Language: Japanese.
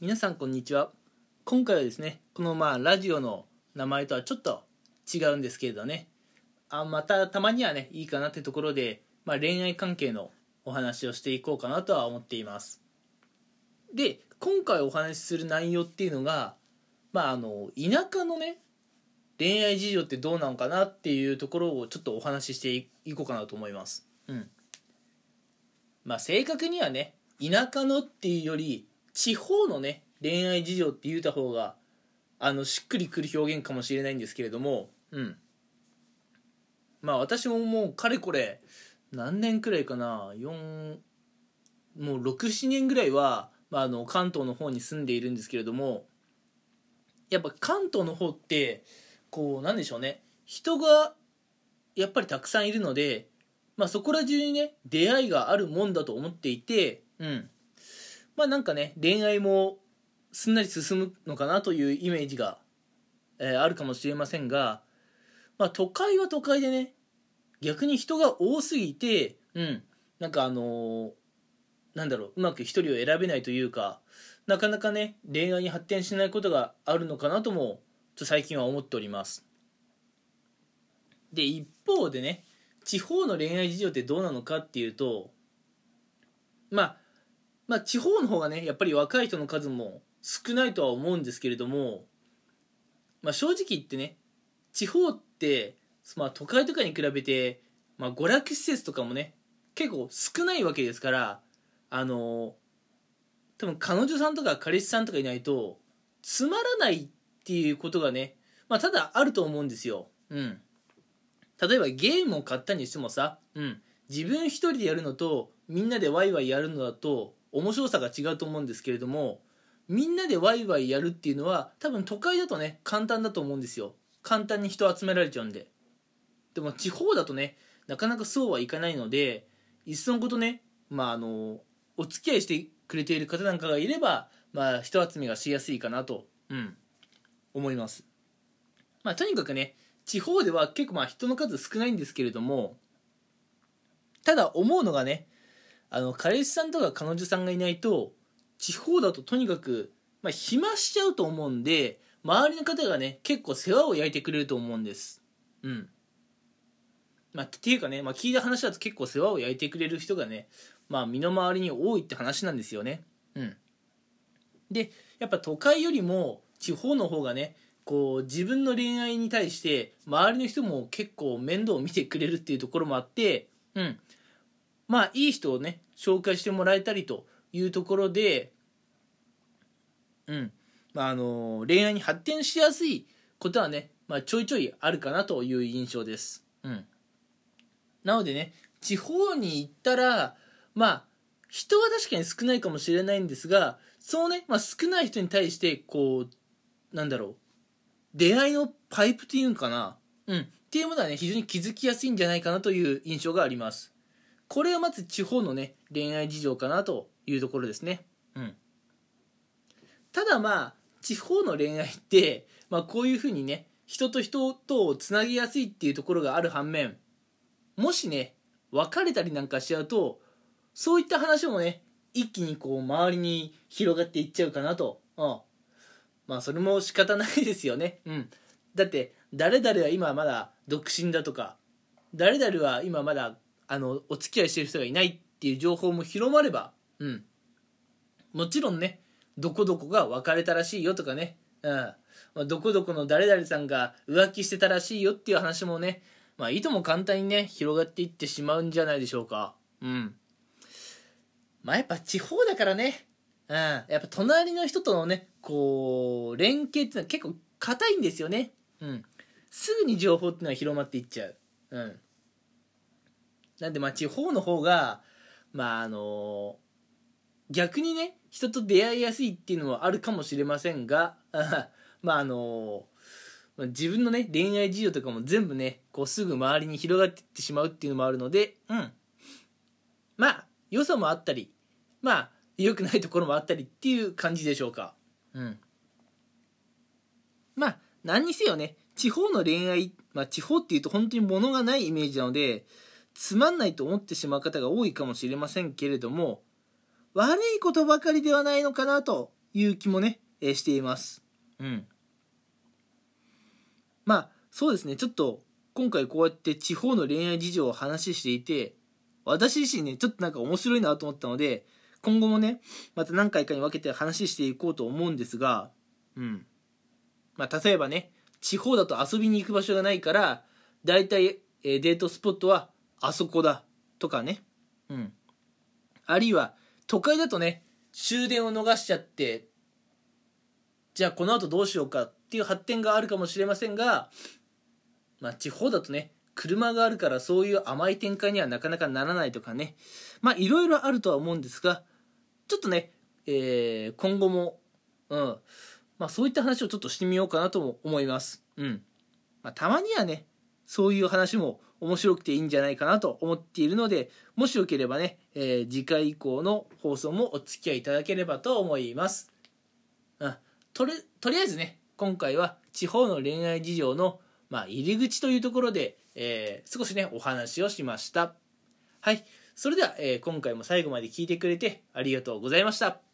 皆さんこんにちは。今回はですねこのまあラジオの名前とはちょっと違うんですけれどね。あまたたまにはねいいかなってところで、まあ、恋愛関係のお話をしていこうかなとは思っています。で今回お話しする内容っていうのがまああの田舎のね恋愛事情ってどうなのかなっていうところをちょっとお話ししていこうかなと思います。うん。まあ正確にはね田舎のっていうより地方のね恋愛事情って言うた方があのしっくりくる表現かもしれないんですけれどもうん。まあ私ももうかれこれ何年くらいかな4もう67年ぐらいは、まあ、あの関東の方に住んでいるんですけれどもやっぱ関東の方ってこうなんでしょうね人がやっぱりたくさんいるので、まあ、そこら中にね出会いがあるもんだと思っていてうん。まあなんかね恋愛もすんなり進むのかなというイメージが、えー、あるかもしれませんが、まあ、都会は都会でね逆に人が多すぎてうんなんかあのー、なんだろううまく一人を選べないというかなかなかね恋愛に発展しないことがあるのかなともと最近は思っております。で一方でね地方の恋愛事情ってどうなのかっていうとまあまあ地方の方がねやっぱり若い人の数も少ないとは思うんですけれども、まあ、正直言ってね地方って、まあ、都会とかに比べて、まあ、娯楽施設とかもね結構少ないわけですからあの多分彼女さんとか彼氏さんとかいないとつまらないっていうことがね、まあ、ただあると思うんですよ。うん。例えばゲームを買ったにしてもさ、うん。自分一人でやるのとみんなでワイワイやるのだと面白さが違うと思うんですけれどもみんなでワイワイやるっていうのは多分都会だとね簡単だと思うんですよ。簡単に人集められちゃうんで。でも地方だとねなかなかそうはいかないのでいっそのことねまああのお付き合いしてくれている方なんかがいればまあ人集めがしやすいかなとうん思います。まあとにかくね地方では結構まあ人の数少ないんですけれどもただ思うのがねあの彼氏さんとか彼女さんがいないと地方だととにかく、まあ、暇しちゃうと思うんで周りの方がね結構世話を焼いてくれると思うんです。うん。まあ、っていうかね、まあ、聞いた話だと結構世話を焼いてくれる人がね、まあ、身の回りに多いって話なんですよね。うん。でやっぱ都会よりも地方の方がねこう自分の恋愛に対して周りの人も結構面倒を見てくれるっていうところもあってうん。まあいい人をね紹介してもらえたりというところでうん。まああの恋愛に発展しやすいことはね、まあ、ちょいちょいあるかなという印象です。うん。なのでね地方に行ったらまあ人は確かに少ないかもしれないんですがそうね、まあ、少ない人に対してこうなんだろう出会いのパイプっていうんかな。うん。っていうものはね非常に気づきやすいんじゃないかなという印象があります。これはまず地方のね恋愛事情かなというところですね。うん。ただまあ地方の恋愛って、まあ、こういうふうにね人と人とをつなぎやすいっていうところがある反面もしね別れたりなんかしちゃうとそういった話もね一気にこう周りに広がっていっちゃうかなと、うん、まあそれも仕方ないですよね。うん。だって誰々は今まだ独身だとか誰々は今まだあのお付き合いしてる人がいないっていう情報も広まればうん。もちろんねどこどこが別れたらしいよとかね、うん。まあ、どこどこの誰々さんが浮気してたらしいよっていう話もねまあいとも簡単にね広がっていってしまうんじゃないでしょうか。うん。まあやっぱ地方だからね。うん。やっぱ隣の人とのねこう連携っていうのは結構硬いんですよね。うん。すぐに情報っていうのは広まっていっちゃう。うん。なんでまあ地方の方がまああの逆にね人と出会いやすいっていうのはあるかもしれませんが まああの自分のね恋愛事情とかも全部ねこうすぐ周りに広がっていってしまうっていうのもあるのでうん。まあ良さもあったりまあ良くないところもあったりっていう感じでしょうか。うん。まあ何にせよね地方の恋愛まあ地方っていうと本当に物がないイメージなのでつまんないと思ってしまう方が多いかもしれませんけれども悪いことばかりではないのかなという気もね、え、しています。うん。まあそうですね。ちょっと今回こうやって地方の恋愛事情を話していて私自身ねちょっとなんか面白いなと思ったので今後もねまた何回かに分けて話していこうと思うんですがうん。まあ例えばね地方だと遊びに行く場所がないからだいたいデートスポットはあそこだとかね。うん。あるいは都会だとね終電を逃しちゃってじゃあこの後どうしようかっていう発展があるかもしれませんが、まあ、地方だとね車があるからそういう甘い展開にはなかなかならないとかね。まあいろいろあるとは思うんですがちょっとね、えー、今後も、うん。まあ、そういった話をちょっとしてみようかなとも思います。うん。まあ、たまにはねそういう話も面白くていいんじゃないかなと思っているのでもしよければね、えー、次回以降の放送もお付き合いいただければと思います。うん、とりとりあえずね今回は地方の恋愛事情の、まあ、入り口というところで、えー、少しねお話をしました。はいそれでは、えー、今回も最後まで聞いてくれてありがとうございました。